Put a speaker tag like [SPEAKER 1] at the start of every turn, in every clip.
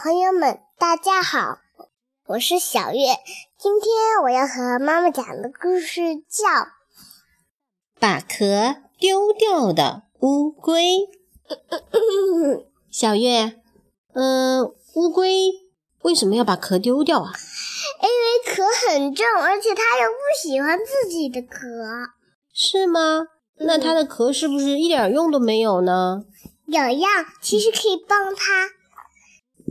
[SPEAKER 1] 朋友们，大家好，我是小月。今天我要和妈妈讲的故事叫《
[SPEAKER 2] 把壳丢掉的乌龟》。小月，嗯，乌龟为什么要把壳丢掉啊？
[SPEAKER 1] 因为壳很重，而且它又不喜欢自己的壳。
[SPEAKER 2] 是吗？那它的壳是不是一点用都没有呢？
[SPEAKER 1] 有用，其实可以帮它。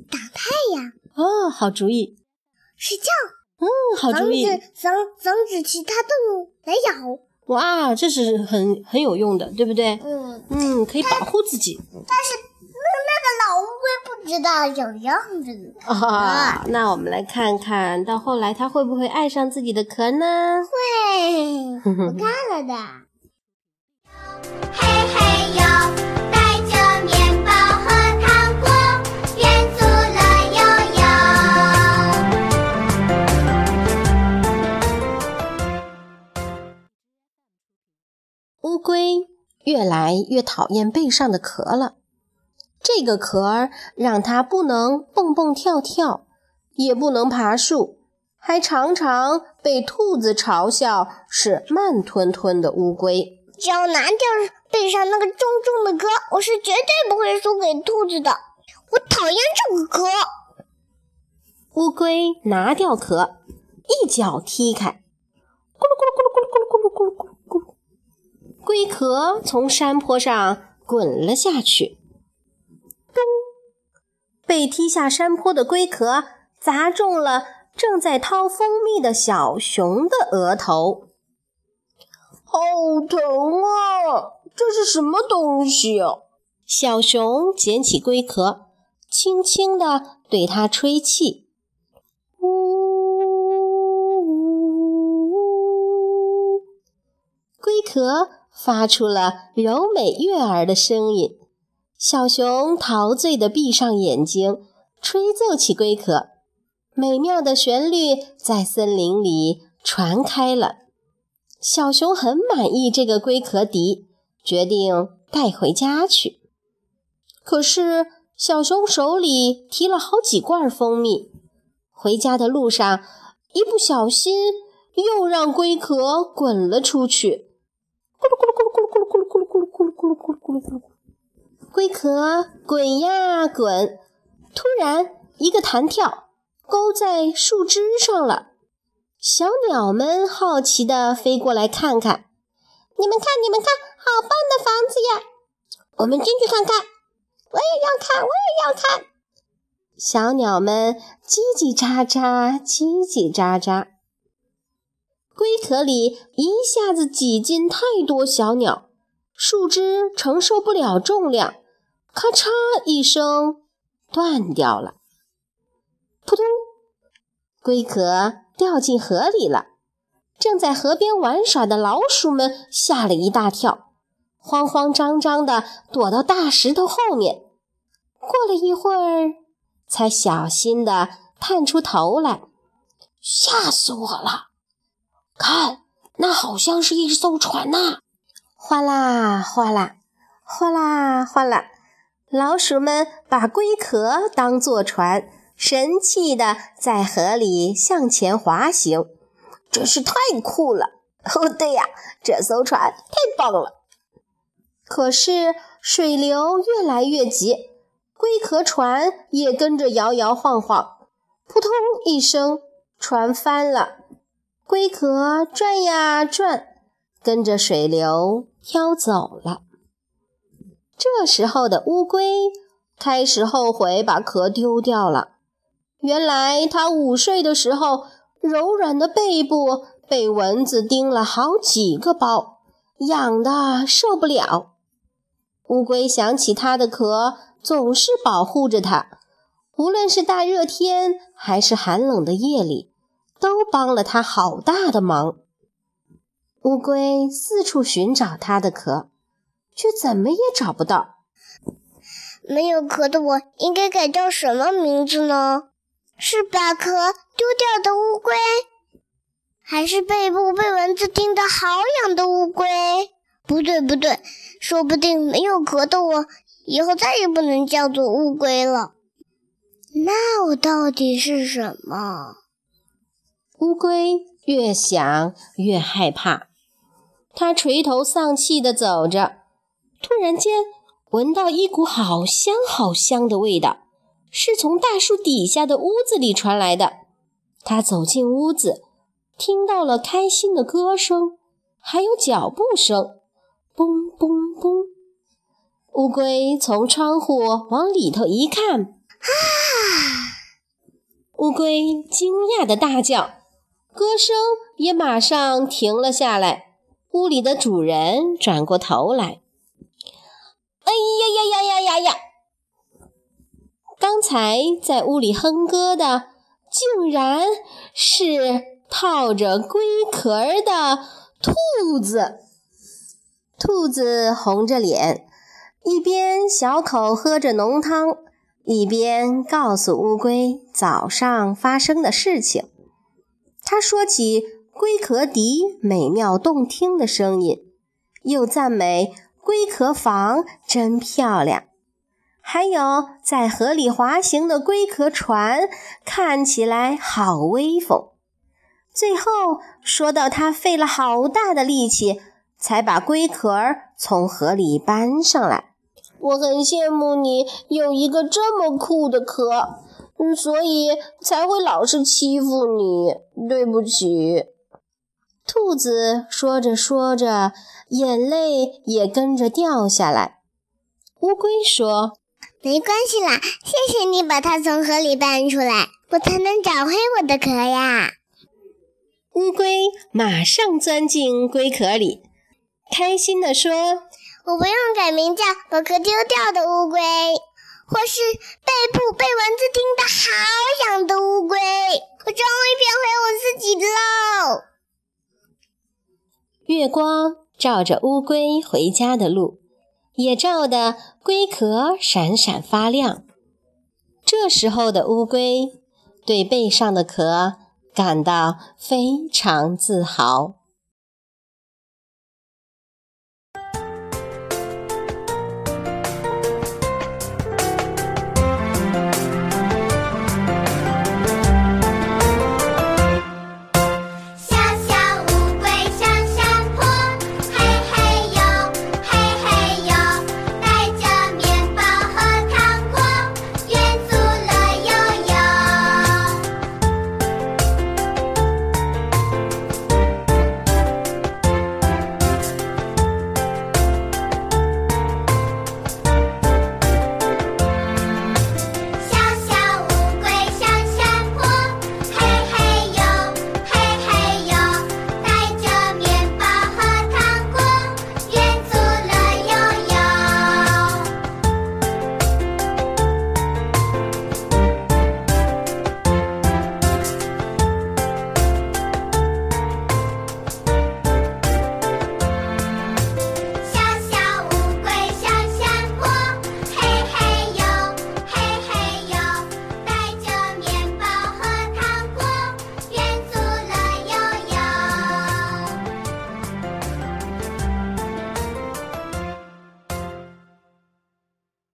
[SPEAKER 1] 挡太阳
[SPEAKER 2] 哦，好主意！
[SPEAKER 1] 睡觉，
[SPEAKER 2] 嗯，好主意！
[SPEAKER 1] 防止防止其他动物来咬。
[SPEAKER 2] 哇，这是很很有用的，对不对？
[SPEAKER 1] 嗯
[SPEAKER 2] 嗯，可以保护自己。但
[SPEAKER 1] 是那那个老乌龟不知道有样子
[SPEAKER 2] 啊。那我们来看看到后来它会不会爱上自己的壳呢？
[SPEAKER 1] 会，我看了的。
[SPEAKER 2] 越来越讨厌背上的壳了，这个壳儿让它不能蹦蹦跳跳，也不能爬树，还常常被兔子嘲笑是慢吞吞的乌龟。
[SPEAKER 1] 只要拿掉背上那个重重的壳，我是绝对不会输给兔子的。我讨厌这个壳。
[SPEAKER 2] 乌龟拿掉壳，一脚踢开，咕噜咕噜咕噜咕噜咕噜。龟壳从山坡上滚了下去，咚！被踢下山坡的龟壳砸中了正在掏蜂蜜的小熊的额头，好疼啊！这是什么东西？小熊捡起龟壳，轻轻地对它吹气，呜！龟壳。发出了柔美悦耳的声音，小熊陶醉地闭上眼睛，吹奏起龟壳，美妙的旋律在森林里传开了。小熊很满意这个龟壳笛，决定带回家去。可是小熊手里提了好几罐蜂蜜，回家的路上一不小心又让龟壳滚了出去。咕噜咕噜咕噜咕噜咕噜咕噜咕噜咕噜咕噜咕噜咕噜咕噜，龟壳滚呀滚，突然一个弹跳，勾在树枝上了。小鸟们好奇地飞过来看看，你们看，你们看，好棒的房子呀！我们进去看看。我也要看，我也要看。小鸟们叽叽喳喳，叽叽喳喳。龟壳里一下子挤进太多小鸟，树枝承受不了重量，咔嚓一声断掉了。扑通，龟壳掉进河里了。正在河边玩耍的老鼠们吓了一大跳，慌慌张张地躲到大石头后面。过了一会儿，才小心地探出头来，吓死我了！看，那好像是一艘船呐！哗啦哗啦，哗啦哗啦，老鼠们把龟壳当作船，神气地在河里向前滑行，真是太酷了！哦，对呀，这艘船太棒了。可是水流越来越急，龟壳船也跟着摇摇晃晃，扑通一声，船翻了。龟壳转呀转，跟着水流飘走了。这时候的乌龟开始后悔把壳丢掉了。原来它午睡的时候，柔软的背部被蚊子叮了好几个包，痒得受不了。乌龟想起它的壳总是保护着它，无论是大热天还是寒冷的夜里。都帮了他好大的忙。乌龟四处寻找它的壳，却怎么也找不到。
[SPEAKER 1] 没有壳的我应该改叫什么名字呢？是把壳丢掉的乌龟，还是背部被蚊子叮得好痒的乌龟？不对，不对，说不定没有壳的我以后再也不能叫做乌龟了。那我到底是什么？
[SPEAKER 2] 乌龟越想越害怕，它垂头丧气地走着。突然间，闻到一股好香好香的味道，是从大树底下的屋子里传来的。它走进屋子，听到了开心的歌声，还有脚步声，嘣嘣嘣。乌龟从窗户往里头一看，啊！乌龟惊讶地大叫。歌声也马上停了下来。屋里的主人转过头来：“哎呀呀呀呀呀呀！刚才在屋里哼歌的，竟然是套着龟壳的兔子。兔子红着脸，一边小口喝着浓汤，一边告诉乌龟早上发生的事情。”他说起龟壳笛美妙动听的声音，又赞美龟壳房真漂亮，还有在河里滑行的龟壳船看起来好威风。最后说到他费了好大的力气才把龟壳儿从河里搬上来。我很羡慕你有一个这么酷的壳。嗯，所以才会老是欺负你。对不起，兔子说着说着，眼泪也跟着掉下来。乌龟说：“
[SPEAKER 1] 没关系啦，谢谢你把它从河里搬出来，我才能找回我的壳呀。”
[SPEAKER 2] 乌龟马上钻进龟壳里，开心地说：“
[SPEAKER 1] 我不用改名叫把壳丢掉的乌龟。”或是背部被蚊子叮得好痒的乌龟，我终于变回我自己喽！
[SPEAKER 2] 月光照着乌龟回家的路，也照得龟壳闪闪发亮。这时候的乌龟对背上的壳感到非常自豪。